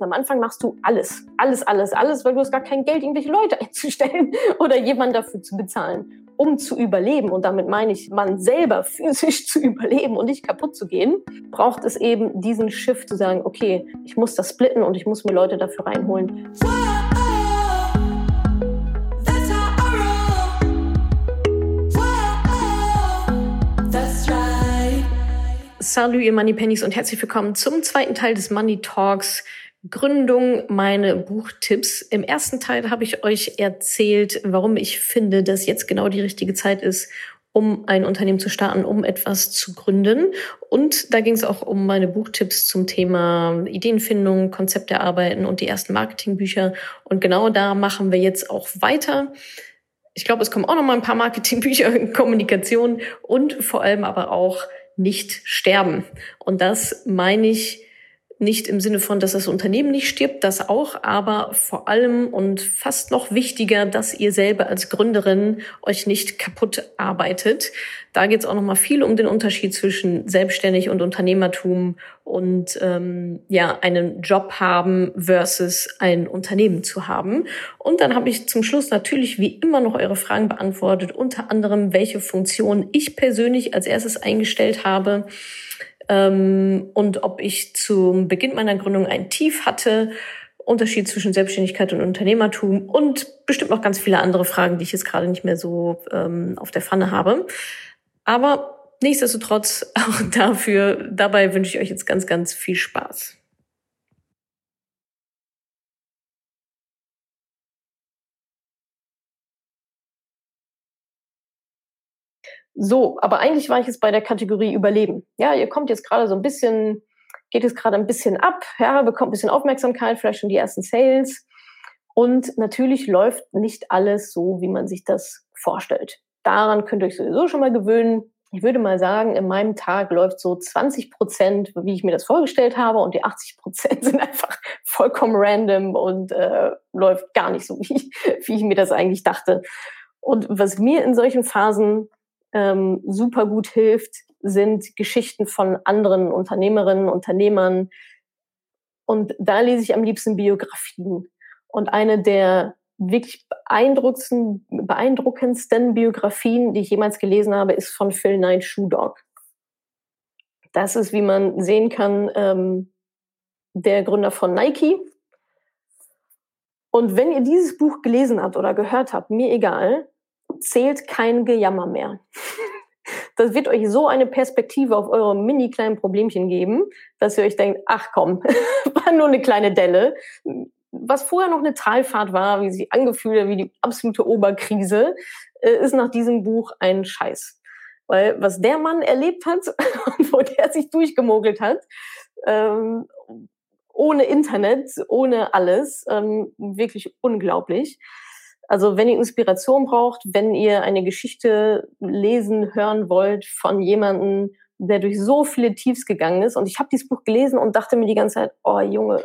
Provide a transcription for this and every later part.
Am Anfang machst du alles, alles, alles, alles, weil du hast gar kein Geld, irgendwelche Leute einzustellen oder jemanden dafür zu bezahlen um zu überleben, und damit meine ich, man selber physisch zu überleben und nicht kaputt zu gehen, braucht es eben diesen Shift zu sagen, okay, ich muss das splitten und ich muss mir Leute dafür reinholen. Salut, ihr Money Pennies und herzlich willkommen zum zweiten Teil des Money Talks. Gründung, meine Buchtipps. Im ersten Teil habe ich euch erzählt, warum ich finde, dass jetzt genau die richtige Zeit ist, um ein Unternehmen zu starten, um etwas zu gründen. Und da ging es auch um meine Buchtipps zum Thema Ideenfindung, Konzept erarbeiten und die ersten Marketingbücher. Und genau da machen wir jetzt auch weiter. Ich glaube, es kommen auch noch mal ein paar Marketingbücher, Kommunikation und vor allem aber auch nicht sterben. Und das meine ich nicht im Sinne von, dass das Unternehmen nicht stirbt, das auch, aber vor allem und fast noch wichtiger, dass ihr selber als Gründerin euch nicht kaputt arbeitet. Da geht es auch noch mal viel um den Unterschied zwischen selbstständig und Unternehmertum und ähm, ja einen Job haben versus ein Unternehmen zu haben. Und dann habe ich zum Schluss natürlich wie immer noch eure Fragen beantwortet, unter anderem welche Funktion ich persönlich als erstes eingestellt habe ähm, und ob ich zum Beginn meiner Gründung ein Tief hatte, Unterschied zwischen Selbstständigkeit und Unternehmertum und bestimmt noch ganz viele andere Fragen, die ich jetzt gerade nicht mehr so ähm, auf der Pfanne habe. Aber nichtsdestotrotz auch dafür, dabei wünsche ich euch jetzt ganz, ganz viel Spaß. So, aber eigentlich war ich jetzt bei der Kategorie Überleben. Ja, ihr kommt jetzt gerade so ein bisschen, geht jetzt gerade ein bisschen ab, ja, bekommt ein bisschen Aufmerksamkeit, vielleicht schon die ersten Sales. Und natürlich läuft nicht alles so, wie man sich das vorstellt. Daran könnt ihr euch sowieso schon mal gewöhnen. Ich würde mal sagen, in meinem Tag läuft so 20 Prozent, wie ich mir das vorgestellt habe, und die 80 Prozent sind einfach vollkommen random und äh, läuft gar nicht so, wie, wie ich mir das eigentlich dachte. Und was mir in solchen Phasen ähm, super gut hilft, sind Geschichten von anderen Unternehmerinnen, Unternehmern. Und da lese ich am liebsten Biografien. Und eine der wirklich beeindruckendsten, Biografien, die ich jemals gelesen habe, ist von Phil Knight Shoe Dog. Das ist, wie man sehen kann, ähm, der Gründer von Nike. Und wenn ihr dieses Buch gelesen habt oder gehört habt, mir egal, zählt kein Gejammer mehr. Das wird euch so eine Perspektive auf eure mini kleinen Problemchen geben, dass ihr euch denkt, ach komm, war nur eine kleine Delle. Was vorher noch eine Talfahrt war, wie sie angefühlt hat, wie die absolute Oberkrise, äh, ist nach diesem Buch ein Scheiß. Weil was der Mann erlebt hat wo der sich durchgemogelt hat, ähm, ohne Internet, ohne alles, ähm, wirklich unglaublich. Also wenn ihr Inspiration braucht, wenn ihr eine Geschichte lesen, hören wollt von jemandem, der durch so viele Tiefs gegangen ist. Und ich habe dieses Buch gelesen und dachte mir die ganze Zeit, oh Junge,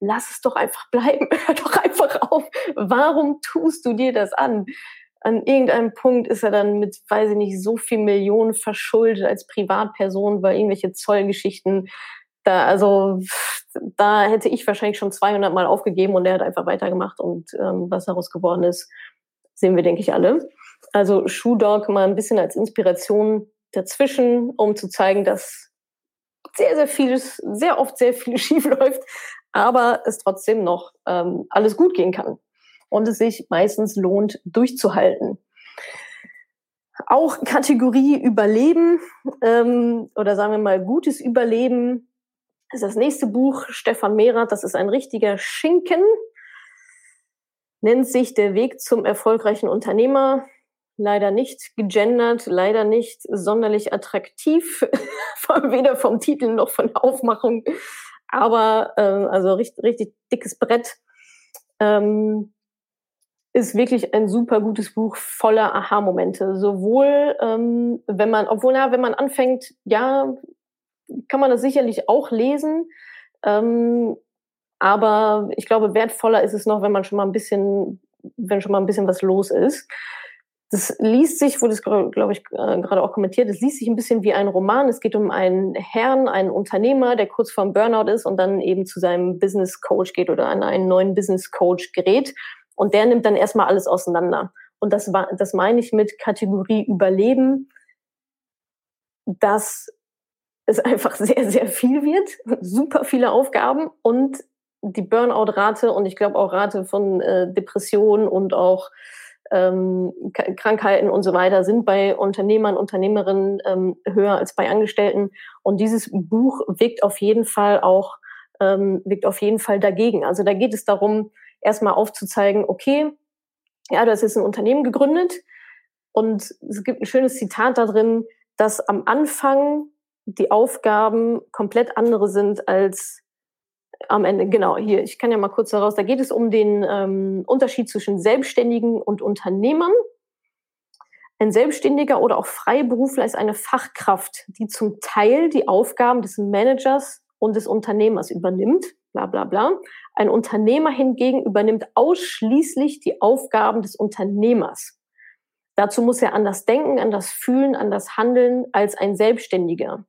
lass es doch einfach bleiben, hör doch einfach auf. Warum tust du dir das an? An irgendeinem Punkt ist er dann mit, weiß ich nicht, so viel Millionen verschuldet als Privatperson, weil irgendwelche Zollgeschichten da, also da hätte ich wahrscheinlich schon 200 Mal aufgegeben und er hat einfach weitergemacht und ähm, was daraus geworden ist, sehen wir, denke ich, alle. Also Shoe Dog mal ein bisschen als Inspiration dazwischen, um zu zeigen, dass sehr, sehr vieles, sehr oft sehr viel schief läuft, aber es trotzdem noch ähm, alles gut gehen kann und es sich meistens lohnt, durchzuhalten. Auch Kategorie Überleben ähm, oder sagen wir mal gutes Überleben ist das nächste Buch, Stefan Mehrath, das ist ein richtiger Schinken, nennt sich Der Weg zum erfolgreichen Unternehmer. Leider nicht gegendert, leider nicht sonderlich attraktiv, weder vom Titel noch von der Aufmachung, aber äh, also richtig, richtig dickes Brett. Ähm, ist wirklich ein super gutes Buch voller Aha-Momente. Sowohl, ähm, wenn man, obwohl, ja, wenn man anfängt, ja, kann man das sicherlich auch lesen. Ähm, aber ich glaube, wertvoller ist es noch, wenn man schon mal ein bisschen, wenn schon mal ein bisschen was los ist. das liest sich, wurde es, glaube ich, äh, gerade auch kommentiert, es liest sich ein bisschen wie ein Roman. Es geht um einen Herrn, einen Unternehmer, der kurz vorm Burnout ist und dann eben zu seinem Business Coach geht oder an einen neuen Business Coach gerät. Und der nimmt dann erstmal alles auseinander. Und das, war, das meine ich mit Kategorie Überleben, dass es einfach sehr, sehr viel wird, super viele Aufgaben und die Burnout-Rate und ich glaube auch Rate von äh, Depressionen und auch ähm, Krankheiten und so weiter sind bei Unternehmern, Unternehmerinnen ähm, höher als bei Angestellten. Und dieses Buch wirkt auf jeden Fall auch, ähm, wirkt auf jeden Fall dagegen. Also da geht es darum, erstmal aufzuzeigen, okay, ja, du hast jetzt ein Unternehmen gegründet und es gibt ein schönes Zitat da drin, dass am Anfang die Aufgaben komplett andere sind als am Ende, genau, hier, ich kann ja mal kurz daraus, da geht es um den ähm, Unterschied zwischen Selbstständigen und Unternehmern. Ein Selbstständiger oder auch Freiberufler ist eine Fachkraft, die zum Teil die Aufgaben des Managers und des Unternehmers übernimmt, bla bla bla. Ein Unternehmer hingegen übernimmt ausschließlich die Aufgaben des Unternehmers. Dazu muss er anders denken, anders fühlen, anders handeln als ein Selbstständiger.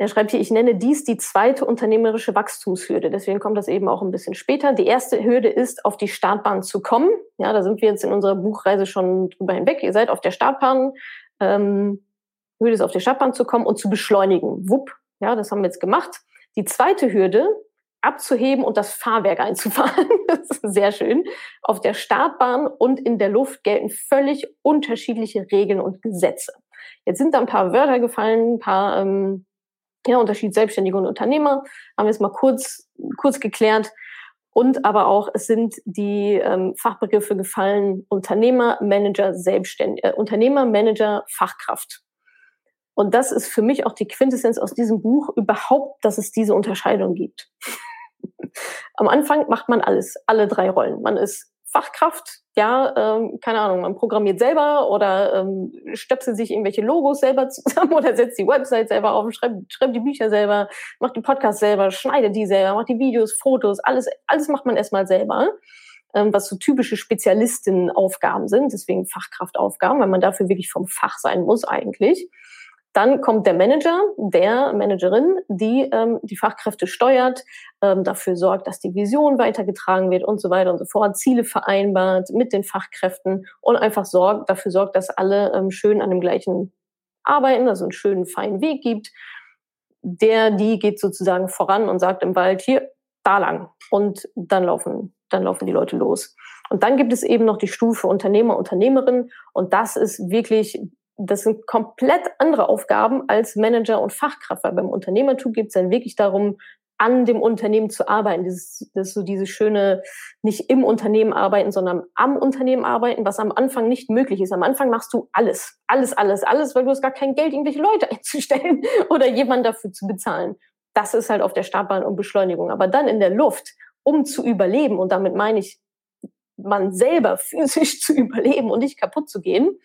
Er schreibt hier, ich nenne dies die zweite unternehmerische Wachstumshürde. Deswegen kommt das eben auch ein bisschen später. Die erste Hürde ist, auf die Startbahn zu kommen. Ja, da sind wir jetzt in unserer Buchreise schon drüber hinweg. Ihr seid auf der Startbahn. Ähm, Hürde ist, auf die Startbahn zu kommen und zu beschleunigen. Wupp. Ja, das haben wir jetzt gemacht. Die zweite Hürde, abzuheben und das Fahrwerk einzufahren. das ist sehr schön. Auf der Startbahn und in der Luft gelten völlig unterschiedliche Regeln und Gesetze. Jetzt sind da ein paar Wörter gefallen, ein paar ähm, ja, Unterschied Selbstständige und Unternehmer haben wir jetzt mal kurz, kurz geklärt. Und aber auch, es sind die ähm, Fachbegriffe gefallen, Unternehmer, Manager, Selbstständige, äh, Unternehmer, Manager, Fachkraft. Und das ist für mich auch die Quintessenz aus diesem Buch überhaupt, dass es diese Unterscheidung gibt. Am Anfang macht man alles, alle drei Rollen. Man ist Fachkraft, ja, ähm, keine Ahnung, man programmiert selber oder ähm, stöpselt sich irgendwelche Logos selber zusammen oder setzt die Website selber auf, schreibt, schreibt die Bücher selber, macht die Podcasts selber, schneidet die selber, macht die Videos, Fotos, alles, alles macht man erstmal selber, ähm, was so typische Spezialistenaufgaben sind, deswegen Fachkraftaufgaben, weil man dafür wirklich vom Fach sein muss eigentlich. Dann kommt der Manager, der Managerin, die ähm, die Fachkräfte steuert, ähm, dafür sorgt, dass die Vision weitergetragen wird und so weiter und so fort, Ziele vereinbart mit den Fachkräften und einfach sorgt, dafür sorgt, dass alle ähm, schön an dem gleichen arbeiten, also einen schönen, feinen Weg gibt. Der, die geht sozusagen voran und sagt im Wald, hier, da lang. Und dann laufen, dann laufen die Leute los. Und dann gibt es eben noch die Stufe Unternehmer, Unternehmerin. Und das ist wirklich das sind komplett andere Aufgaben als Manager und Fachkraft, weil beim Unternehmertum geht es dann wirklich darum, an dem Unternehmen zu arbeiten. Das, das ist so diese schöne, nicht im Unternehmen arbeiten, sondern am Unternehmen arbeiten, was am Anfang nicht möglich ist. Am Anfang machst du alles, alles, alles, alles, weil du hast gar kein Geld, irgendwelche Leute einzustellen oder jemanden dafür zu bezahlen. Das ist halt auf der Startbahn und Beschleunigung. Aber dann in der Luft, um zu überleben, und damit meine ich, man selber physisch zu überleben und nicht kaputt zu gehen,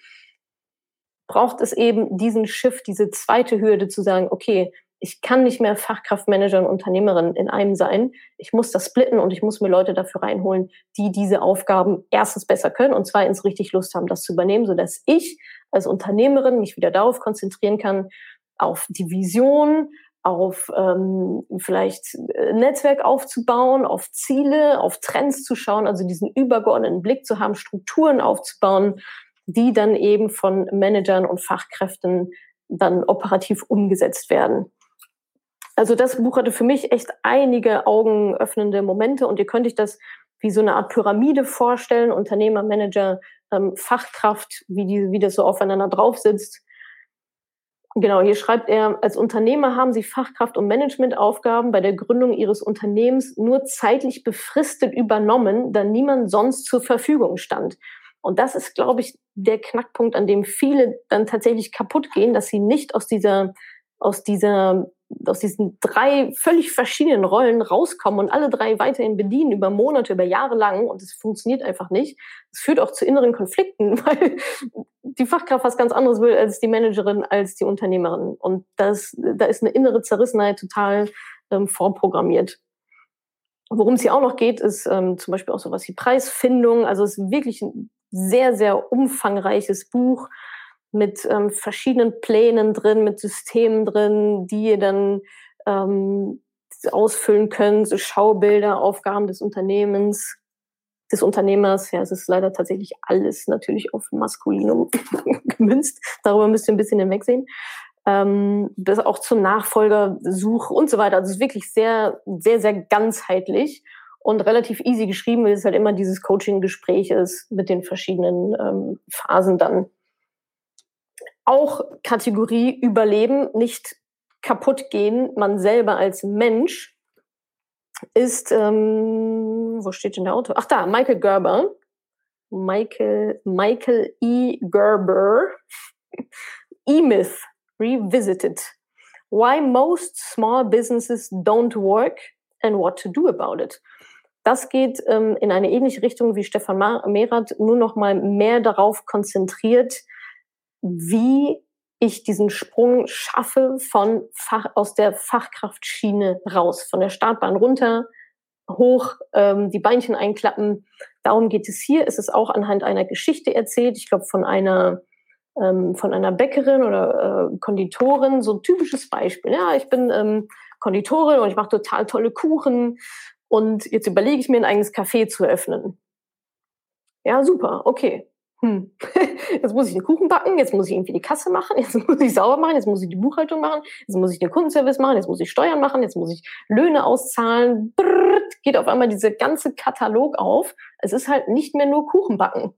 braucht es eben diesen Shift, diese zweite Hürde zu sagen, okay, ich kann nicht mehr Fachkraftmanager und Unternehmerin in einem sein. Ich muss das splitten und ich muss mir Leute dafür reinholen, die diese Aufgaben erstens besser können und zweitens richtig Lust haben, das zu übernehmen, sodass ich als Unternehmerin mich wieder darauf konzentrieren kann, auf die Vision, auf ähm, vielleicht äh, Netzwerk aufzubauen, auf Ziele, auf Trends zu schauen, also diesen übergeordneten Blick zu haben, Strukturen aufzubauen, die dann eben von Managern und Fachkräften dann operativ umgesetzt werden. Also das Buch hatte für mich echt einige augenöffnende Momente und ihr könnt euch das wie so eine Art Pyramide vorstellen, Unternehmer, Manager, ähm, Fachkraft, wie, die, wie das so aufeinander drauf sitzt. Genau, hier schreibt er, als Unternehmer haben Sie Fachkraft- und Managementaufgaben bei der Gründung Ihres Unternehmens nur zeitlich befristet übernommen, da niemand sonst zur Verfügung stand. Und das ist, glaube ich, der Knackpunkt, an dem viele dann tatsächlich kaputt gehen, dass sie nicht aus dieser, aus dieser, aus diesen drei völlig verschiedenen Rollen rauskommen und alle drei weiterhin bedienen über Monate, über Jahre lang. Und es funktioniert einfach nicht. Es führt auch zu inneren Konflikten, weil die Fachkraft was ganz anderes will als die Managerin, als die Unternehmerin. Und das, da ist eine innere Zerrissenheit total ähm, vorprogrammiert. Worum es hier auch noch geht, ist ähm, zum Beispiel auch sowas wie Preisfindung. Also es ist wirklich sehr, sehr umfangreiches Buch mit ähm, verschiedenen Plänen drin, mit Systemen drin, die ihr dann ähm, ausfüllen könnt, so Schaubilder, Aufgaben des Unternehmens, des Unternehmers. Ja, es ist leider tatsächlich alles natürlich auf Maskulinum gemünzt. Darüber müsst ihr ein bisschen hinwegsehen. Ähm, bis auch zum Nachfolgersuch und so weiter. Also es ist wirklich sehr, sehr, sehr ganzheitlich und relativ easy geschrieben, weil es halt immer dieses Coaching-Gespräch ist mit den verschiedenen ähm, Phasen dann. Auch Kategorie Überleben, nicht kaputt gehen, man selber als Mensch, ist, ähm, wo steht denn der Autor? Ach da, Michael Gerber. Michael, Michael E. Gerber. E-Myth Revisited. Why most small businesses don't work and what to do about it. Das geht ähm, in eine ähnliche Richtung wie Stefan Mehrath, nur noch mal mehr darauf konzentriert, wie ich diesen Sprung schaffe von Fach, aus der Fachkraftschiene raus, von der Startbahn runter, hoch, ähm, die Beinchen einklappen. Darum geht es hier. Es ist auch anhand einer Geschichte erzählt. Ich glaube, von einer ähm, von einer Bäckerin oder äh, Konditorin, so ein typisches Beispiel. Ja, ich bin ähm, Konditorin und ich mache total tolle Kuchen und jetzt überlege ich mir ein eigenes Café zu eröffnen. Ja, super, okay. Hm. Jetzt muss ich den Kuchen backen, jetzt muss ich irgendwie die Kasse machen, jetzt muss ich sauber machen, jetzt muss ich die Buchhaltung machen, jetzt muss ich den Kundenservice machen, jetzt muss ich Steuern machen, jetzt muss ich Löhne auszahlen. Brrrt, geht auf einmal dieser ganze Katalog auf. Es ist halt nicht mehr nur Kuchen backen.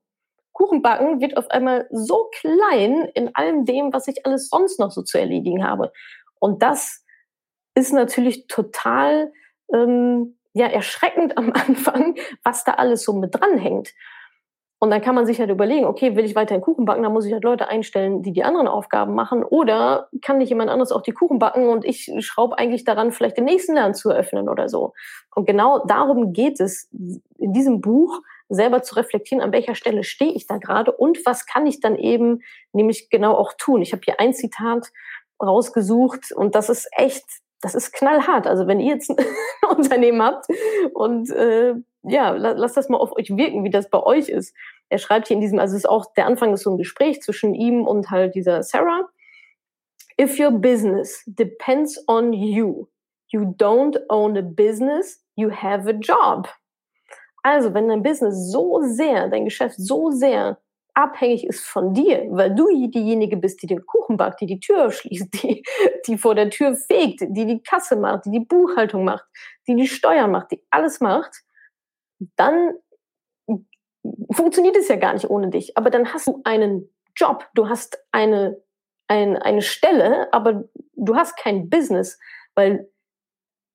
Kuchenbacken wird auf einmal so klein in allem dem, was ich alles sonst noch so zu erledigen habe. Und das ist natürlich total ähm, ja erschreckend am Anfang, was da alles so mit dranhängt. Und dann kann man sich halt überlegen, okay, will ich weiterhin Kuchen backen, dann muss ich halt Leute einstellen, die die anderen Aufgaben machen. Oder kann nicht jemand anderes auch die Kuchen backen und ich schraube eigentlich daran, vielleicht den nächsten Laden zu eröffnen oder so. Und genau darum geht es in diesem Buch, selber zu reflektieren, an welcher Stelle stehe ich da gerade und was kann ich dann eben nämlich genau auch tun. Ich habe hier ein Zitat rausgesucht und das ist echt, das ist knallhart. Also wenn ihr jetzt ein Unternehmen habt und äh, ja, lasst das mal auf euch wirken, wie das bei euch ist. Er schreibt hier in diesem, also es ist auch der Anfang ist so ein Gespräch zwischen ihm und halt dieser Sarah. If your business depends on you, you don't own a business, you have a job. Also, wenn dein Business so sehr, dein Geschäft so sehr abhängig ist von dir, weil du diejenige bist, die den Kuchen backt, die die Tür schließt, die, die vor der Tür fegt, die die Kasse macht, die die Buchhaltung macht, die die Steuern macht, die alles macht, dann funktioniert es ja gar nicht ohne dich. Aber dann hast du einen Job, du hast eine, ein, eine Stelle, aber du hast kein Business, weil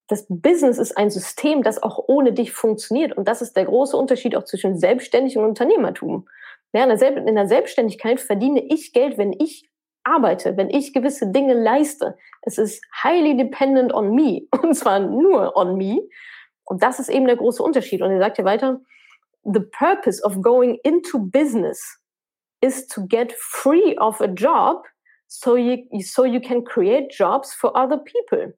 das Business ist ein System, das auch ohne dich funktioniert. Und das ist der große Unterschied auch zwischen Selbstständig und Unternehmertum. Ja, in, der Selbstständigkeit verdiene ich Geld, wenn ich arbeite, wenn ich gewisse Dinge leiste. Es ist highly dependent on me. Und zwar nur on me. Und das ist eben der große Unterschied. Und er sagt ja weiter, the purpose of going into business is to get free of a job so you, so you can create jobs for other people.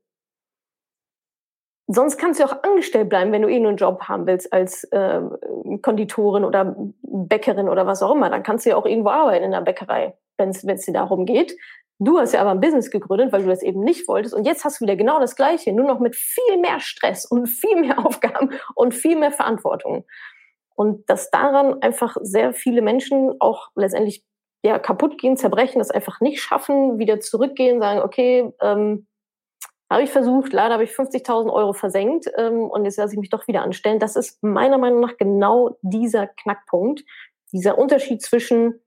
Sonst kannst du auch angestellt bleiben, wenn du eh nur einen Job haben willst als äh, Konditorin oder Bäckerin oder was auch immer. Dann kannst du ja auch irgendwo arbeiten in der Bäckerei, wenn es dir darum geht. Du hast ja aber ein Business gegründet, weil du das eben nicht wolltest. Und jetzt hast du wieder genau das Gleiche, nur noch mit viel mehr Stress und viel mehr Aufgaben und viel mehr Verantwortung. Und dass daran einfach sehr viele Menschen auch letztendlich ja, kaputt gehen, zerbrechen, das einfach nicht schaffen, wieder zurückgehen, sagen, okay, ähm, habe ich versucht, leider habe ich 50.000 Euro versenkt ähm, und jetzt lasse ich mich doch wieder anstellen. Das ist meiner Meinung nach genau dieser Knackpunkt, dieser Unterschied zwischen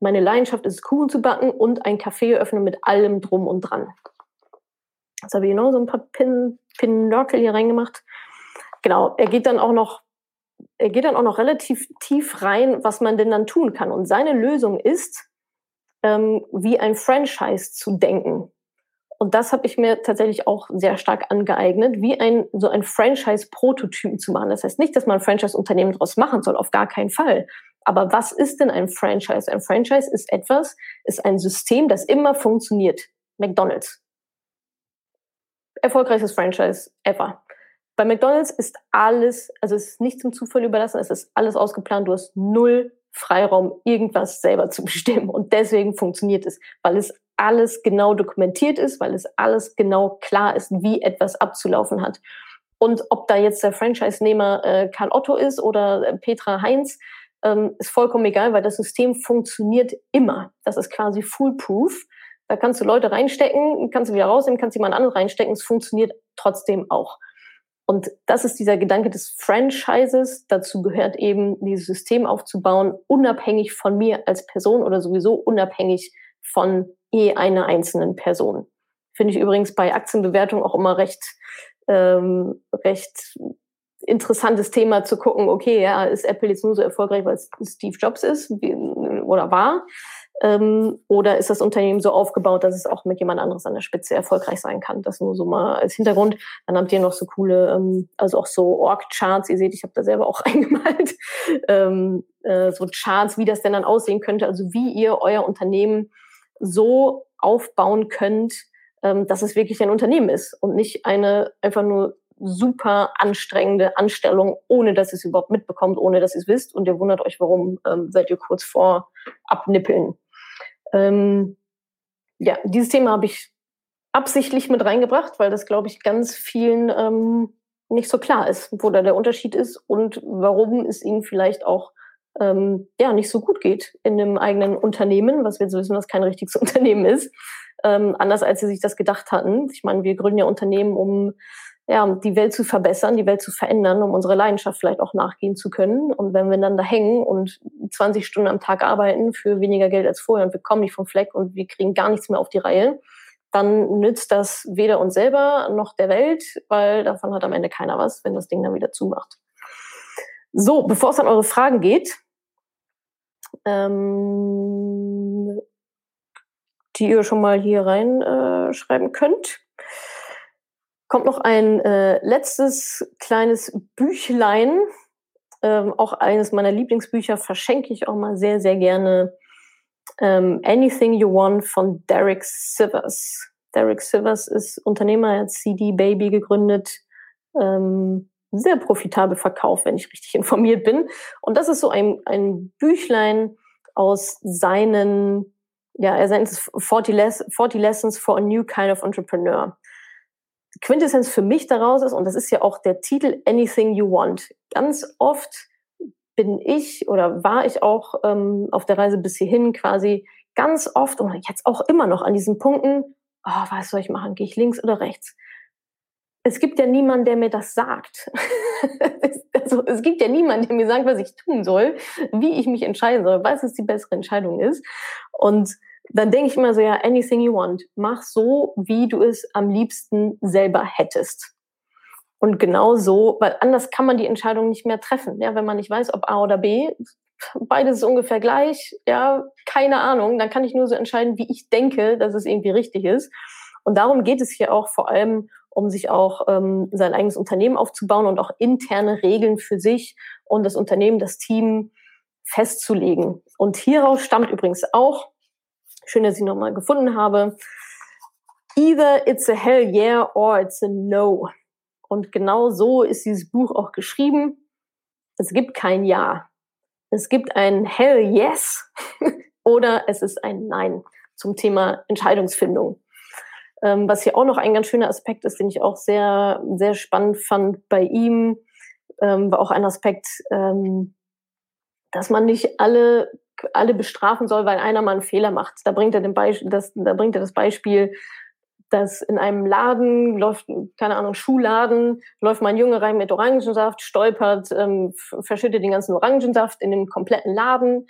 meine Leidenschaft ist Kuchen zu backen und ein Café öffnen mit allem drum und dran. Jetzt habe ich noch so ein paar Pin, Pinörkel hier reingemacht. Genau, er geht dann auch noch, er geht dann auch noch relativ tief rein, was man denn dann tun kann. Und seine Lösung ist, ähm, wie ein Franchise zu denken. Und das habe ich mir tatsächlich auch sehr stark angeeignet, wie ein so ein Franchise-Prototyp zu machen. Das heißt nicht, dass man ein Franchise-Unternehmen daraus machen soll, auf gar keinen Fall. Aber was ist denn ein Franchise? Ein Franchise ist etwas, ist ein System, das immer funktioniert. McDonald's. Erfolgreichstes Franchise ever. Bei McDonald's ist alles, also es ist nicht zum Zufall überlassen, es ist alles ausgeplant, du hast null Freiraum, irgendwas selber zu bestimmen. Und deswegen funktioniert es, weil es alles genau dokumentiert ist, weil es alles genau klar ist, wie etwas abzulaufen hat. Und ob da jetzt der Franchise-Nehmer äh, Karl Otto ist oder äh, Petra Heinz, ähm, ist vollkommen egal, weil das System funktioniert immer. Das ist quasi foolproof. Da kannst du Leute reinstecken, kannst du wieder rausnehmen, kannst jemand anderen reinstecken. Es funktioniert trotzdem auch. Und das ist dieser Gedanke des Franchises. Dazu gehört eben, dieses System aufzubauen, unabhängig von mir als Person oder sowieso unabhängig von eh einer einzelnen Person. Finde ich übrigens bei Aktienbewertung auch immer recht, ähm, recht interessantes Thema zu gucken, okay, ja, ist Apple jetzt nur so erfolgreich, weil es Steve Jobs ist wie, oder war? Ähm, oder ist das Unternehmen so aufgebaut, dass es auch mit jemand anderes an der Spitze erfolgreich sein kann? Das nur so mal als Hintergrund. Dann habt ihr noch so coole, ähm, also auch so Org-Charts. Ihr seht, ich habe da selber auch eingemalt. Ähm, äh, so Charts, wie das denn dann aussehen könnte. Also wie ihr euer Unternehmen so aufbauen könnt, ähm, dass es wirklich ein Unternehmen ist und nicht eine einfach nur super anstrengende Anstellung, ohne dass ihr es überhaupt mitbekommt, ohne dass ihr es wisst. Und ihr wundert euch, warum ähm, seid ihr kurz vor Abnippeln. Ähm, ja, dieses Thema habe ich absichtlich mit reingebracht, weil das, glaube ich, ganz vielen ähm, nicht so klar ist, wo da der Unterschied ist und warum es ihnen vielleicht auch ähm, ja nicht so gut geht in einem eigenen Unternehmen, was wir jetzt wissen, was kein richtiges Unternehmen ist, ähm, anders als sie sich das gedacht hatten. Ich meine, wir gründen ja Unternehmen, um ja, die Welt zu verbessern, die Welt zu verändern, um unsere Leidenschaft vielleicht auch nachgehen zu können. Und wenn wir dann da hängen und 20 Stunden am Tag arbeiten für weniger Geld als vorher und wir kommen nicht vom Fleck und wir kriegen gar nichts mehr auf die Reihe, dann nützt das weder uns selber noch der Welt, weil davon hat am Ende keiner was, wenn das Ding dann wieder zumacht. So, bevor es an eure Fragen geht, ähm, die ihr schon mal hier reinschreiben äh, könnt kommt noch ein äh, letztes kleines Büchlein. Ähm, auch eines meiner Lieblingsbücher verschenke ich auch mal sehr, sehr gerne. Ähm, Anything You Want von Derek Sivers. Derek Sivers ist Unternehmer, er hat CD Baby gegründet. Ähm, sehr profitabel verkauft, wenn ich richtig informiert bin. Und das ist so ein, ein Büchlein aus seinen, ja, er nennt es 40, Les 40 Lessons for a New Kind of Entrepreneur. Quintessenz für mich daraus ist, und das ist ja auch der Titel Anything You Want. Ganz oft bin ich oder war ich auch ähm, auf der Reise bis hierhin quasi ganz oft und jetzt auch immer noch an diesen Punkten, oh, was soll ich machen? Gehe ich links oder rechts? Es gibt ja niemanden, der mir das sagt. also, es gibt ja niemanden, der mir sagt, was ich tun soll, wie ich mich entscheiden soll, was es die bessere Entscheidung ist. Und dann denke ich immer so, ja, anything you want. Mach so, wie du es am liebsten selber hättest. Und genau so, weil anders kann man die Entscheidung nicht mehr treffen. Ja, wenn man nicht weiß, ob A oder B, beides ist ungefähr gleich, ja, keine Ahnung, dann kann ich nur so entscheiden, wie ich denke, dass es irgendwie richtig ist. Und darum geht es hier auch vor allem, um sich auch ähm, sein eigenes Unternehmen aufzubauen und auch interne Regeln für sich und das Unternehmen, das Team festzulegen. Und hieraus stammt übrigens auch Schön, dass ich nochmal gefunden habe. Either it's a hell yeah or it's a no. Und genau so ist dieses Buch auch geschrieben. Es gibt kein Ja. Es gibt ein Hell yes oder es ist ein Nein zum Thema Entscheidungsfindung. Ähm, was hier auch noch ein ganz schöner Aspekt ist, den ich auch sehr, sehr spannend fand bei ihm, ähm, war auch ein Aspekt, ähm, dass man nicht alle alle bestrafen soll, weil einer mal einen Fehler macht. Da bringt er, den das, da bringt er das Beispiel, dass in einem Laden läuft, keine Ahnung, Schuhladen, läuft mal ein Junge rein mit Orangensaft, stolpert, ähm, verschüttet den ganzen Orangensaft in den kompletten Laden.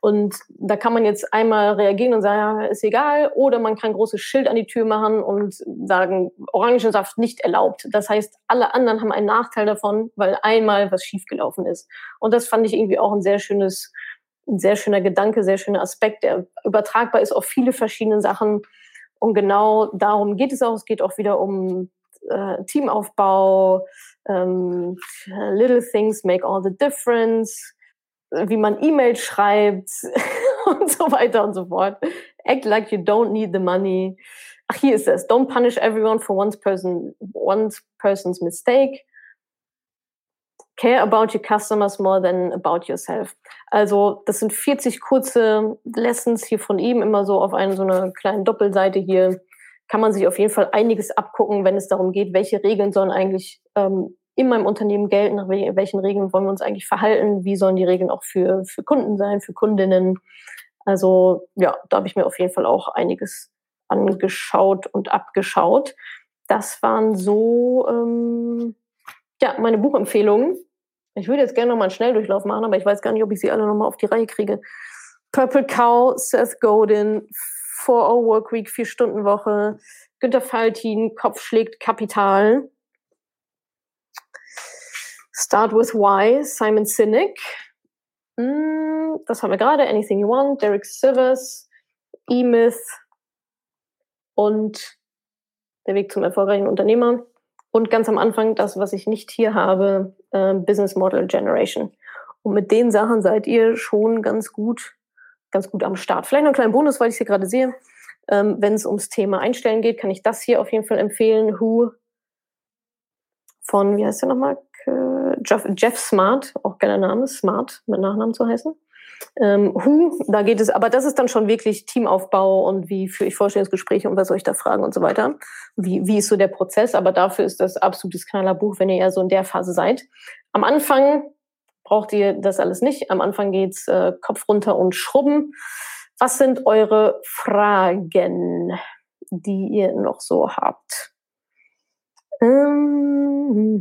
Und da kann man jetzt einmal reagieren und sagen, ja, ist egal. Oder man kann ein großes Schild an die Tür machen und sagen, Orangensaft nicht erlaubt. Das heißt, alle anderen haben einen Nachteil davon, weil einmal was schiefgelaufen ist. Und das fand ich irgendwie auch ein sehr schönes ein sehr schöner Gedanke, sehr schöner Aspekt, der übertragbar ist auf viele verschiedene Sachen. Und genau darum geht es auch. Es geht auch wieder um äh, Teamaufbau, ähm, Little Things make all the difference, wie man E-Mails schreibt und so weiter und so fort. Act like you don't need the money. Ach, hier ist es. Don't punish everyone for one person, one person's mistake Care about your customers more than about yourself. Also das sind 40 kurze Lessons hier von ihm, immer so auf eine so eine kleine Doppelseite hier. Kann man sich auf jeden Fall einiges abgucken, wenn es darum geht, welche Regeln sollen eigentlich ähm, in meinem Unternehmen gelten, nach welchen Regeln wollen wir uns eigentlich verhalten, wie sollen die Regeln auch für, für Kunden sein, für Kundinnen. Also ja, da habe ich mir auf jeden Fall auch einiges angeschaut und abgeschaut. Das waren so ähm, ja meine Buchempfehlungen. Ich würde jetzt gerne nochmal einen Schnelldurchlauf machen, aber ich weiß gar nicht, ob ich sie alle nochmal auf die Reihe kriege. Purple Cow, Seth Godin, 4-Hour Work Week, 4-Stunden-Woche, Günter Faltin, Kopf schlägt Kapital. Start with Why, Simon Sinek. Mm, das haben wir gerade. Anything You Want, Derek Sivers, E-Myth und Der Weg zum erfolgreichen Unternehmer. Und ganz am Anfang das, was ich nicht hier habe, äh, Business Model Generation. Und mit den Sachen seid ihr schon ganz gut, ganz gut am Start. Vielleicht noch einen kleinen Bonus, weil ich es hier gerade sehe. Ähm, Wenn es ums Thema Einstellen geht, kann ich das hier auf jeden Fall empfehlen. Who von, wie heißt der nochmal? Jeff, Jeff Smart, auch geiler Name, Smart mit Nachnamen zu heißen. Ähm, Who, da geht es, aber das ist dann schon wirklich Teamaufbau und wie führe ich Vorstellungsgespräche und was soll ich da fragen und so weiter. Wie, wie ist so der Prozess? Aber dafür ist das absolutes Knallerbuch, wenn ihr ja so in der Phase seid. Am Anfang braucht ihr das alles nicht. Am Anfang geht's äh, Kopf runter und schrubben. Was sind eure Fragen, die ihr noch so habt? Ähm,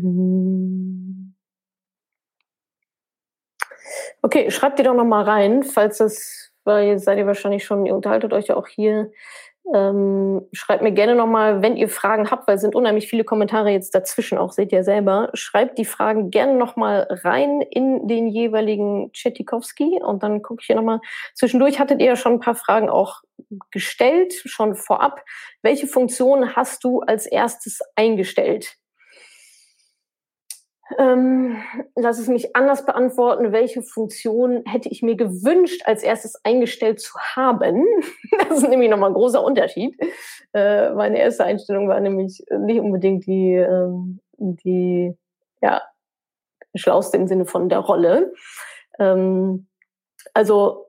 okay, schreibt die doch noch mal rein, falls das, weil jetzt seid ihr wahrscheinlich schon, ihr unterhaltet euch ja auch hier. Ähm, schreibt mir gerne nochmal, wenn ihr Fragen habt, weil es sind unheimlich viele Kommentare jetzt dazwischen auch, seht ihr selber. Schreibt die Fragen gerne nochmal rein in den jeweiligen Chetikowski und dann gucke ich hier nochmal. Zwischendurch hattet ihr ja schon ein paar Fragen auch gestellt, schon vorab. Welche Funktion hast du als erstes eingestellt? Ähm, lass es mich anders beantworten. Welche Funktion hätte ich mir gewünscht, als erstes eingestellt zu haben? Das ist nämlich nochmal ein großer Unterschied. Äh, meine erste Einstellung war nämlich nicht unbedingt die, ähm, die ja, schlauste im Sinne von der Rolle. Ähm, also,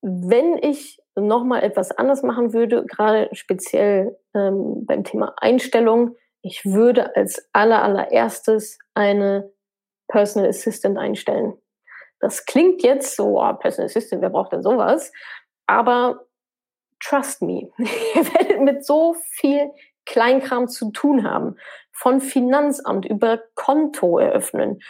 wenn ich nochmal etwas anders machen würde, gerade speziell ähm, beim Thema Einstellung, ich würde als aller, allererstes eine Personal Assistant einstellen. Das klingt jetzt so, oh, Personal Assistant, wer braucht denn sowas? Aber trust me, ihr werdet mit so viel Kleinkram zu tun haben. Von Finanzamt über Konto eröffnen,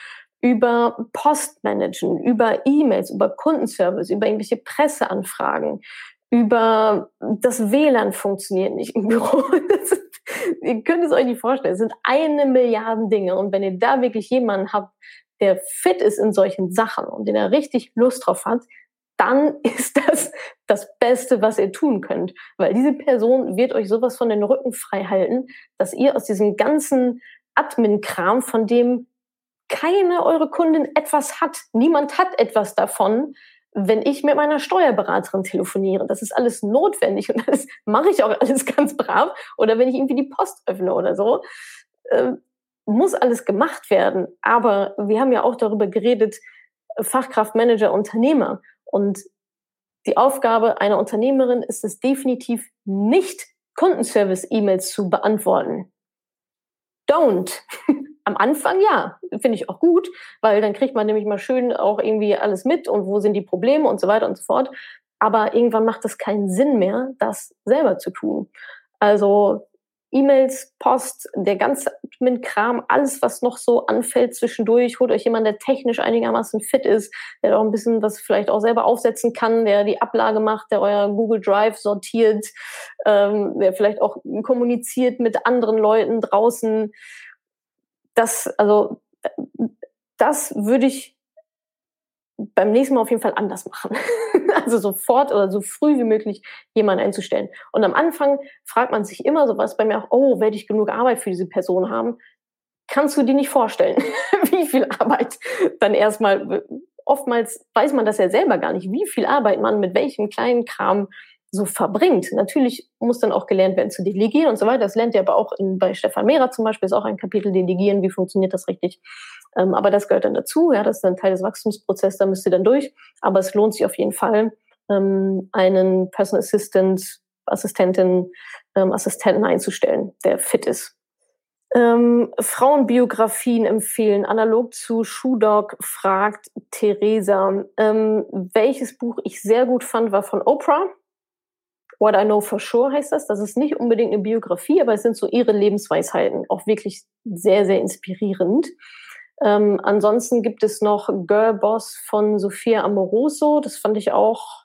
über Postmanagen, über E-Mails, über Kundenservice, über irgendwelche Presseanfragen, über das WLAN funktioniert nicht im Büro. Das ihr könnt es euch nicht vorstellen. Es sind eine Milliarde Dinge. Und wenn ihr da wirklich jemanden habt, der fit ist in solchen Sachen und den er richtig Lust drauf hat, dann ist das das Beste, was ihr tun könnt. Weil diese Person wird euch sowas von den Rücken frei halten, dass ihr aus diesem ganzen Admin-Kram, von dem keine eure Kundin etwas hat, niemand hat etwas davon, wenn ich mit meiner Steuerberaterin telefoniere. Das ist alles notwendig und das mache ich auch alles ganz brav. Oder wenn ich irgendwie die Post öffne oder so, äh, muss alles gemacht werden. Aber wir haben ja auch darüber geredet, Fachkraft, Manager, Unternehmer. Und die Aufgabe einer Unternehmerin ist es definitiv nicht, Kundenservice-E-Mails zu beantworten. Don't. Am Anfang ja, finde ich auch gut, weil dann kriegt man nämlich mal schön auch irgendwie alles mit und wo sind die Probleme und so weiter und so fort. Aber irgendwann macht es keinen Sinn mehr, das selber zu tun. Also E-Mails, Post, der ganze Admin-Kram, alles, was noch so anfällt zwischendurch. Holt euch jemanden, der technisch einigermaßen fit ist, der auch ein bisschen was vielleicht auch selber aufsetzen kann, der die Ablage macht, der euer Google Drive sortiert, ähm, der vielleicht auch kommuniziert mit anderen Leuten draußen das, also, das würde ich beim nächsten Mal auf jeden Fall anders machen. also sofort oder so früh wie möglich jemanden einzustellen. Und am Anfang fragt man sich immer sowas bei mir auch, oh, werde ich genug Arbeit für diese Person haben? Kannst du dir nicht vorstellen, wie viel Arbeit dann erstmal, oftmals weiß man das ja selber gar nicht, wie viel Arbeit man mit welchem kleinen Kram so verbringt. Natürlich muss dann auch gelernt werden zu delegieren und so weiter. Das lernt ihr aber auch in, bei Stefan Mehrer zum Beispiel, ist auch ein Kapitel Delegieren, wie funktioniert das richtig. Ähm, aber das gehört dann dazu, ja, das ist dann Teil des Wachstumsprozesses, da müsst ihr dann durch. Aber es lohnt sich auf jeden Fall, ähm, einen Personal Assistant, Assistentin, ähm, Assistenten einzustellen, der fit ist. Ähm, Frauenbiografien empfehlen, analog zu Shoedog fragt Theresa. Ähm, welches Buch ich sehr gut fand, war von Oprah. What I Know for Sure heißt das. Das ist nicht unbedingt eine Biografie, aber es sind so ihre Lebensweisheiten. Auch wirklich sehr, sehr inspirierend. Ähm, ansonsten gibt es noch Girl Boss von Sophia Amoroso. Das fand ich auch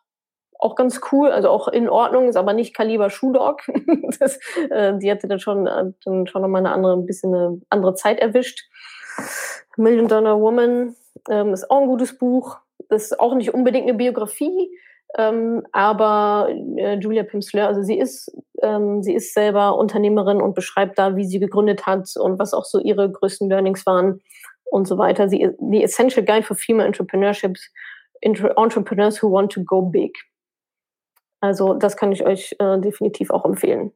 auch ganz cool, also auch in Ordnung, ist aber nicht Kaliber Shoe Dog. das, äh, die hatte dann schon, äh, dann schon nochmal eine andere, ein bisschen eine andere Zeit erwischt. Million Dollar Woman ähm, ist auch ein gutes Buch. Das ist auch nicht unbedingt eine Biografie, ähm, aber äh, Julia Pimsleur, also sie ist, ähm, sie ist selber Unternehmerin und beschreibt da, wie sie gegründet hat und was auch so ihre größten Learnings waren und so weiter. Sie, die Essential Guide for Female Entrepreneurships, Entrepreneurs who want to go big. Also das kann ich euch äh, definitiv auch empfehlen.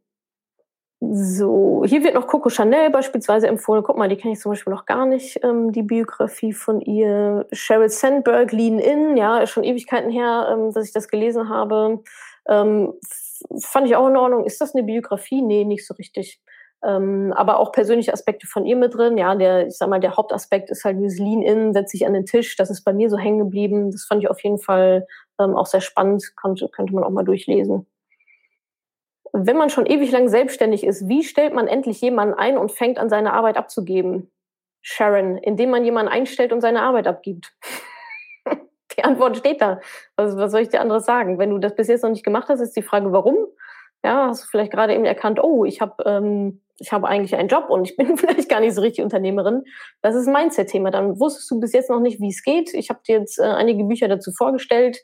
So, hier wird noch Coco Chanel beispielsweise empfohlen. Guck mal, die kenne ich zum Beispiel noch gar nicht, ähm, die Biografie von ihr. Sheryl Sandberg, Lean In, ja, ist schon Ewigkeiten her, ähm, dass ich das gelesen habe. Ähm, fand ich auch in Ordnung. Ist das eine Biografie? Nee, nicht so richtig. Ähm, aber auch persönliche Aspekte von ihr mit drin. Ja, der, ich sag mal, der Hauptaspekt ist halt dieses Lean-In, setzt sich an den Tisch. Das ist bei mir so hängen geblieben. Das fand ich auf jeden Fall ähm, auch sehr spannend, konnte, könnte man auch mal durchlesen. Wenn man schon ewig lang selbstständig ist, wie stellt man endlich jemanden ein und fängt an, seine Arbeit abzugeben? Sharon, indem man jemanden einstellt und seine Arbeit abgibt. die Antwort steht da. Was, was soll ich dir anderes sagen? Wenn du das bis jetzt noch nicht gemacht hast, ist die Frage, warum? Ja, hast du vielleicht gerade eben erkannt, oh, ich habe ähm, ich habe eigentlich einen Job und ich bin vielleicht gar nicht so richtig Unternehmerin. Das ist ein Mindset-Thema. Dann wusstest du bis jetzt noch nicht, wie es geht. Ich habe dir jetzt äh, einige Bücher dazu vorgestellt,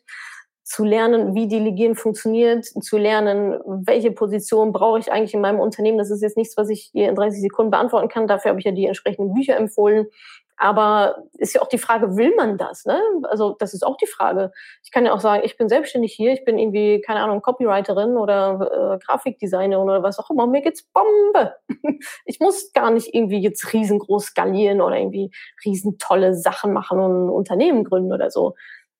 zu lernen, wie Delegieren funktioniert, zu lernen, welche Position brauche ich eigentlich in meinem Unternehmen. Das ist jetzt nichts, was ich dir in 30 Sekunden beantworten kann. Dafür habe ich ja die entsprechenden Bücher empfohlen. Aber ist ja auch die Frage, will man das? Ne? Also das ist auch die Frage. Ich kann ja auch sagen, ich bin selbstständig hier, ich bin irgendwie, keine Ahnung, Copywriterin oder äh, Grafikdesignerin oder was auch immer. Mir geht's Bombe. Ich muss gar nicht irgendwie jetzt riesengroß skalieren oder irgendwie riesentolle Sachen machen und ein Unternehmen gründen oder so.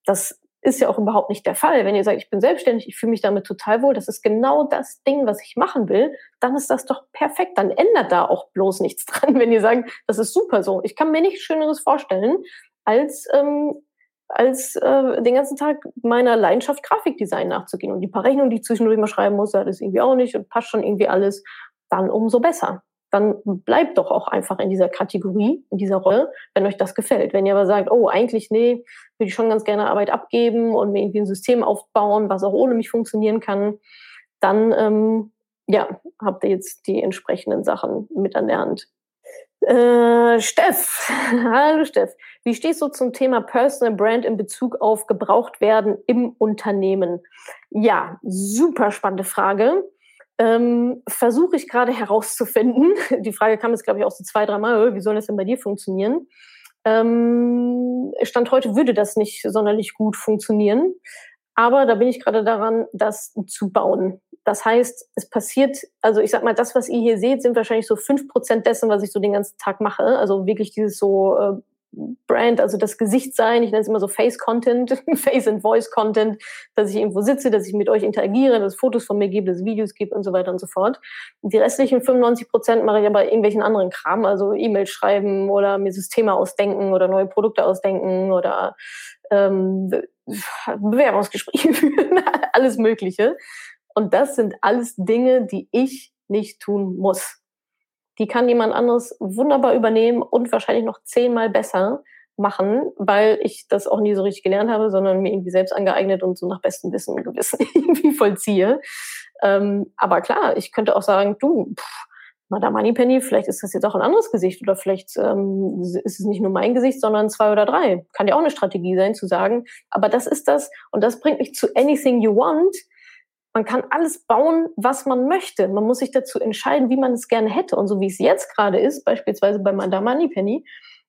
Das ist ja auch überhaupt nicht der Fall. Wenn ihr sagt, ich bin selbstständig, ich fühle mich damit total wohl, das ist genau das Ding, was ich machen will, dann ist das doch perfekt. Dann ändert da auch bloß nichts dran, wenn ihr sagt, das ist super so. Ich kann mir nichts Schöneres vorstellen, als, ähm, als äh, den ganzen Tag meiner Leidenschaft Grafikdesign nachzugehen. Und die paar Rechnungen, die ich zwischendurch mal schreiben muss, das irgendwie auch nicht und passt schon irgendwie alles, dann umso besser dann bleibt doch auch einfach in dieser Kategorie, in dieser Rolle, wenn euch das gefällt. Wenn ihr aber sagt, oh, eigentlich, nee, würde ich schon ganz gerne Arbeit abgeben und mir irgendwie ein System aufbauen, was auch ohne mich funktionieren kann, dann, ähm, ja, habt ihr jetzt die entsprechenden Sachen mit an der Hand. Äh, Steff, hallo Steff. Wie stehst du zum Thema Personal Brand in Bezug auf gebraucht werden im Unternehmen? Ja, super spannende Frage ähm, versuche ich gerade herauszufinden. Die Frage kam jetzt, glaube ich, auch so zwei, dreimal, wie soll das denn bei dir funktionieren? Ähm, Stand heute würde das nicht sonderlich gut funktionieren. Aber da bin ich gerade daran, das zu bauen. Das heißt, es passiert, also ich sag mal, das, was ihr hier seht, sind wahrscheinlich so fünf Prozent dessen, was ich so den ganzen Tag mache. Also wirklich dieses so äh, Brand, also das Gesicht sein, ich nenne es immer so Face-Content, Face- and Voice-Content, dass ich irgendwo sitze, dass ich mit euch interagiere, dass es Fotos von mir gibt, dass es Videos gibt und so weiter und so fort. Die restlichen 95 Prozent mache ich aber irgendwelchen anderen Kram, also E-Mails schreiben oder mir Systeme ausdenken oder neue Produkte ausdenken oder ähm, Bewerbungsgespräche führen, alles Mögliche. Und das sind alles Dinge, die ich nicht tun muss. Die kann jemand anderes wunderbar übernehmen und wahrscheinlich noch zehnmal besser machen, weil ich das auch nie so richtig gelernt habe, sondern mir irgendwie selbst angeeignet und so nach bestem Wissen und Gewissen irgendwie vollziehe. Ähm, aber klar, ich könnte auch sagen, du, Madame Moneypenny, vielleicht ist das jetzt auch ein anderes Gesicht oder vielleicht ähm, ist es nicht nur mein Gesicht, sondern zwei oder drei. Kann ja auch eine Strategie sein, zu sagen, aber das ist das und das bringt mich zu Anything You Want, man kann alles bauen, was man möchte. Man muss sich dazu entscheiden, wie man es gerne hätte. Und so wie es jetzt gerade ist, beispielsweise bei Madame Moneypenny,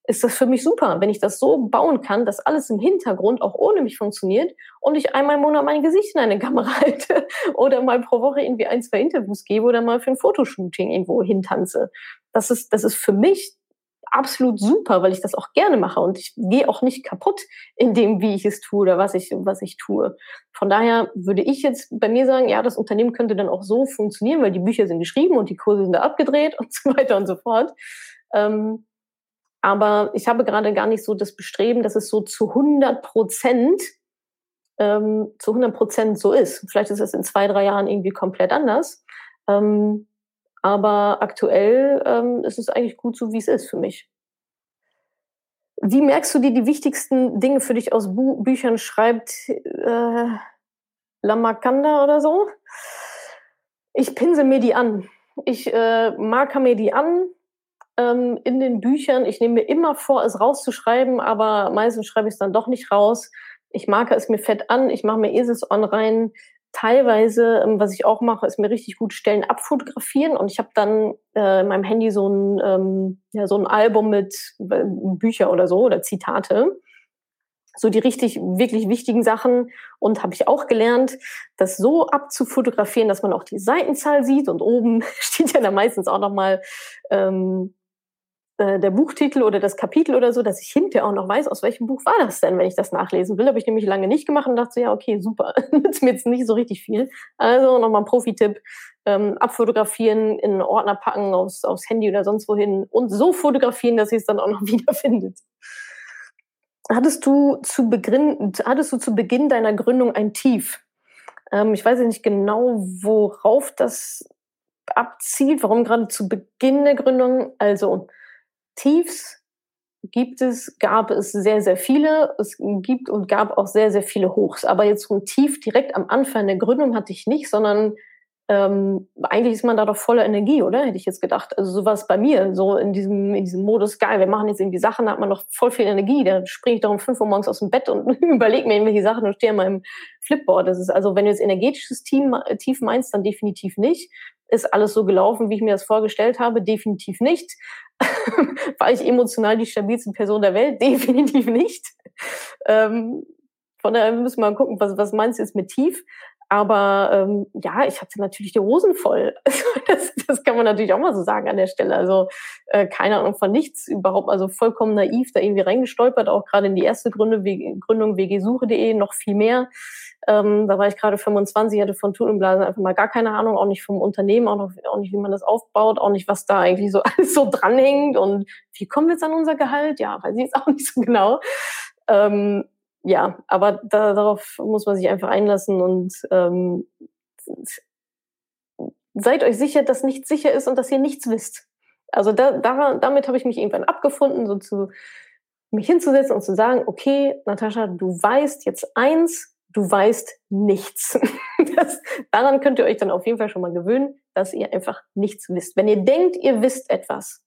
ist das für mich super, wenn ich das so bauen kann, dass alles im Hintergrund auch ohne mich funktioniert und ich einmal im Monat mein Gesicht in eine Kamera halte oder mal pro Woche irgendwie ein, zwei Interviews gebe oder mal für ein Fotoshooting irgendwo hintanze. Das ist, das ist für mich absolut super, weil ich das auch gerne mache und ich gehe auch nicht kaputt in dem, wie ich es tue oder was ich, was ich tue. Von daher würde ich jetzt bei mir sagen, ja, das Unternehmen könnte dann auch so funktionieren, weil die Bücher sind geschrieben und die Kurse sind da abgedreht und so weiter und so fort. Ähm, aber ich habe gerade gar nicht so das Bestreben, dass es so zu 100 Prozent ähm, zu 100 Prozent so ist. Vielleicht ist es in zwei, drei Jahren irgendwie komplett anders. Ähm, aber aktuell ähm, ist es eigentlich gut so, wie es ist für mich. Wie merkst du dir die wichtigsten Dinge für dich aus Bu Büchern? Schreibt äh, Lamakanda oder so? Ich pinsel mir die an. Ich äh, marker mir die an ähm, in den Büchern. Ich nehme mir immer vor, es rauszuschreiben, aber meistens schreibe ich es dann doch nicht raus. Ich marke es mir fett an, ich mache mir ESIS-On rein. Teilweise, ähm, was ich auch mache, ist mir richtig gut Stellen abfotografieren und ich habe dann äh, in meinem Handy so ein, ähm, ja, so ein Album mit äh, Bücher oder so oder Zitate so die richtig, wirklich wichtigen Sachen. Und habe ich auch gelernt, das so abzufotografieren, dass man auch die Seitenzahl sieht. Und oben steht ja dann meistens auch nochmal ähm, äh, der Buchtitel oder das Kapitel oder so, dass ich hinterher auch noch weiß, aus welchem Buch war das denn, wenn ich das nachlesen will. Habe ich nämlich lange nicht gemacht und dachte ja, okay, super, nützt mir jetzt nicht so richtig viel. Also nochmal ein Profi-Tipp, ähm, abfotografieren, in einen Ordner packen, aufs, aufs Handy oder sonst wohin und so fotografieren, dass ihr es dann auch noch wiederfindet. Hattest du zu Beginn, hattest du zu Beginn deiner Gründung ein Tief? Ähm, ich weiß nicht genau, worauf das abzielt, warum gerade zu Beginn der Gründung. Also Tiefs gibt es, gab es sehr, sehr viele. Es gibt und gab auch sehr, sehr viele Hochs. Aber jetzt so ein Tief direkt am Anfang der Gründung hatte ich nicht, sondern ähm, eigentlich ist man da doch voller Energie, oder? Hätte ich jetzt gedacht. Also sowas bei mir, so in diesem, in diesem Modus, geil, wir machen jetzt irgendwie Sachen, da hat man noch voll viel Energie. Da springe ich doch um fünf Uhr morgens aus dem Bett und überlege mir irgendwelche Sachen und stehe an meinem Flipboard. Das ist also, wenn du jetzt energetisches Team, tief meinst, dann definitiv nicht. Ist alles so gelaufen, wie ich mir das vorgestellt habe? Definitiv nicht. War ich emotional die stabilste Person der Welt? Definitiv nicht. Ähm, von daher müssen wir mal gucken, was, was meinst du jetzt mit tief? Aber ähm, ja, ich hatte natürlich die Hosen voll. das, das kann man natürlich auch mal so sagen an der Stelle. Also äh, keine Ahnung von nichts, überhaupt also vollkommen naiv da irgendwie reingestolpert, auch gerade in die erste Gründe, Gründung wgsuche.de noch viel mehr. Ähm, da war ich gerade 25, hatte von Tun und Blasen einfach mal gar keine Ahnung, auch nicht vom Unternehmen, auch, noch, auch nicht, wie man das aufbaut, auch nicht, was da eigentlich so alles so dranhängt und wie kommen wir jetzt an unser Gehalt? Ja, weiß ich jetzt auch nicht so genau. Ähm, ja, aber da, darauf muss man sich einfach einlassen und ähm, seid euch sicher, dass nichts sicher ist und dass ihr nichts wisst. Also da, da, damit habe ich mich irgendwann abgefunden, so zu mich hinzusetzen und zu sagen, okay, Natascha, du weißt jetzt eins, du weißt nichts. Das, daran könnt ihr euch dann auf jeden Fall schon mal gewöhnen, dass ihr einfach nichts wisst. Wenn ihr denkt, ihr wisst etwas,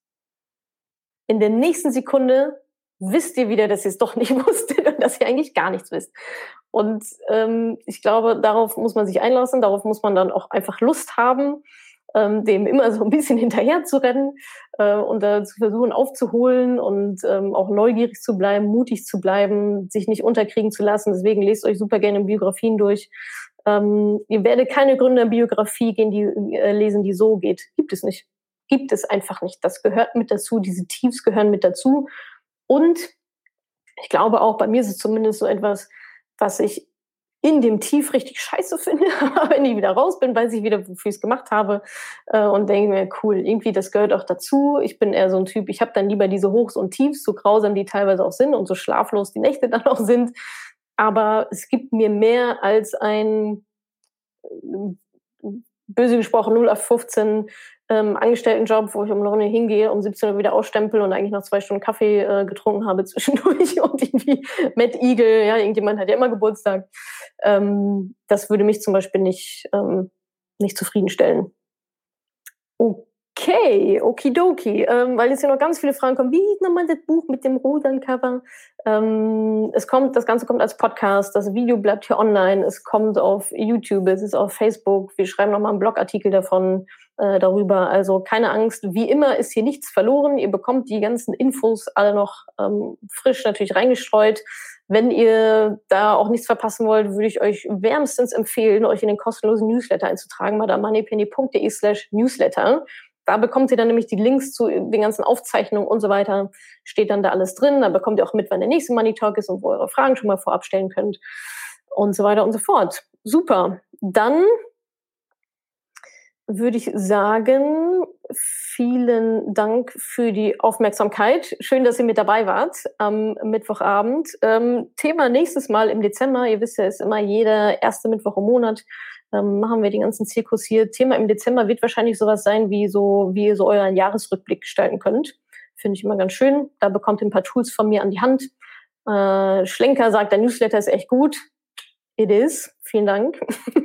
in der nächsten Sekunde wisst ihr wieder, dass ihr es doch nicht wusstet und dass ihr eigentlich gar nichts wisst. Und ähm, ich glaube, darauf muss man sich einlassen, darauf muss man dann auch einfach Lust haben, ähm, dem immer so ein bisschen hinterher zu rennen äh, und da zu versuchen aufzuholen und ähm, auch neugierig zu bleiben, mutig zu bleiben, sich nicht unterkriegen zu lassen. Deswegen lest euch super gerne Biografien durch. Ähm, ihr werdet keine Gründerbiografie gehen, die äh, lesen, die so geht. Gibt es nicht. Gibt es einfach nicht. Das gehört mit dazu. Diese Tiefs gehören mit dazu. Und ich glaube auch, bei mir ist es zumindest so etwas, was ich in dem Tief richtig scheiße finde, aber wenn ich wieder raus bin, weiß ich wieder, wofür ich es gemacht habe äh, und denke mir, cool, irgendwie, das gehört auch dazu. Ich bin eher so ein Typ, ich habe dann lieber diese Hochs und Tiefs, so grausam die teilweise auch sind und so schlaflos die Nächte dann auch sind. Aber es gibt mir mehr als ein äh, böse gesprochen 0 auf 15 ähm, Angestelltenjob, wo ich um 9 Uhr hingehe, um 17 Uhr wieder ausstempel und eigentlich noch zwei Stunden Kaffee äh, getrunken habe zwischendurch und irgendwie Matt Eagle, ja, irgendjemand hat ja immer Geburtstag. Ähm, das würde mich zum Beispiel nicht, ähm, nicht zufriedenstellen. Okay. Okay, okidoki, ähm, weil jetzt hier noch ganz viele Fragen kommen. Wie sieht nochmal das Buch mit dem Rudern-Cover? Ähm, es kommt, das Ganze kommt als Podcast, das Video bleibt hier online, es kommt auf YouTube, es ist auf Facebook, wir schreiben nochmal einen Blogartikel davon, äh, darüber. Also keine Angst, wie immer ist hier nichts verloren. Ihr bekommt die ganzen Infos alle noch ähm, frisch natürlich reingestreut. Wenn ihr da auch nichts verpassen wollt, würde ich euch wärmstens empfehlen, euch in den kostenlosen Newsletter einzutragen, madamoneypenny.de slash newsletter. Da bekommt ihr dann nämlich die Links zu den ganzen Aufzeichnungen und so weiter. Steht dann da alles drin. Da bekommt ihr auch mit, wann der nächste Money Talk ist und wo ihr eure Fragen schon mal vorab stellen könnt und so weiter und so fort. Super. Dann würde ich sagen, vielen Dank für die Aufmerksamkeit. Schön, dass ihr mit dabei wart am Mittwochabend. Ähm, Thema nächstes Mal im Dezember. Ihr wisst ja, ist immer jeder erste Mittwoch im Monat. Ähm, machen wir den ganzen Zirkus hier. Thema im Dezember wird wahrscheinlich sowas sein, wie so, wie ihr so euren Jahresrückblick gestalten könnt. Finde ich immer ganz schön. Da bekommt ihr ein paar Tools von mir an die Hand. Äh, Schlenker sagt, der Newsletter ist echt gut. It is. Vielen Dank.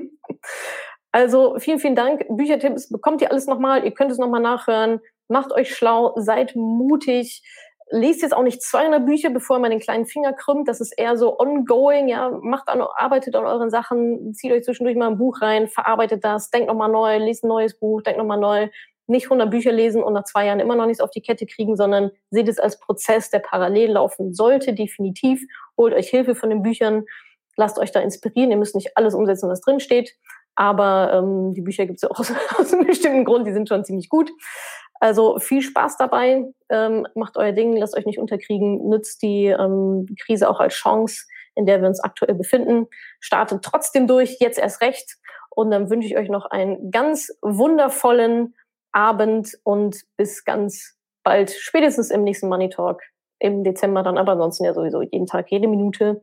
Also vielen, vielen Dank. Büchertipps bekommt ihr alles nochmal. Ihr könnt es nochmal nachhören. Macht euch schlau, seid mutig. Lest jetzt auch nicht 200 Bücher, bevor man den kleinen Finger krümmt. Das ist eher so ongoing. Ja, macht an, arbeitet an euren Sachen, zieht euch zwischendurch mal ein Buch rein, verarbeitet das, denkt nochmal neu, lest ein neues Buch, denkt nochmal neu. Nicht 100 Bücher lesen und nach zwei Jahren immer noch nichts auf die Kette kriegen, sondern seht es als Prozess, der parallel laufen sollte, definitiv. Holt euch Hilfe von den Büchern, lasst euch da inspirieren. Ihr müsst nicht alles umsetzen, was drin steht. Aber ähm, die Bücher gibt es ja auch aus, aus, einem bestimmten Grund, die sind schon ziemlich gut. Also viel Spaß dabei, ähm, macht euer Ding, lasst euch nicht unterkriegen, nützt die ähm, Krise auch als Chance, in der wir uns aktuell befinden. Startet trotzdem durch, jetzt erst recht. Und dann wünsche ich euch noch einen ganz wundervollen Abend und bis ganz bald, spätestens im nächsten Money Talk im Dezember dann, aber ansonsten ja sowieso jeden Tag, jede Minute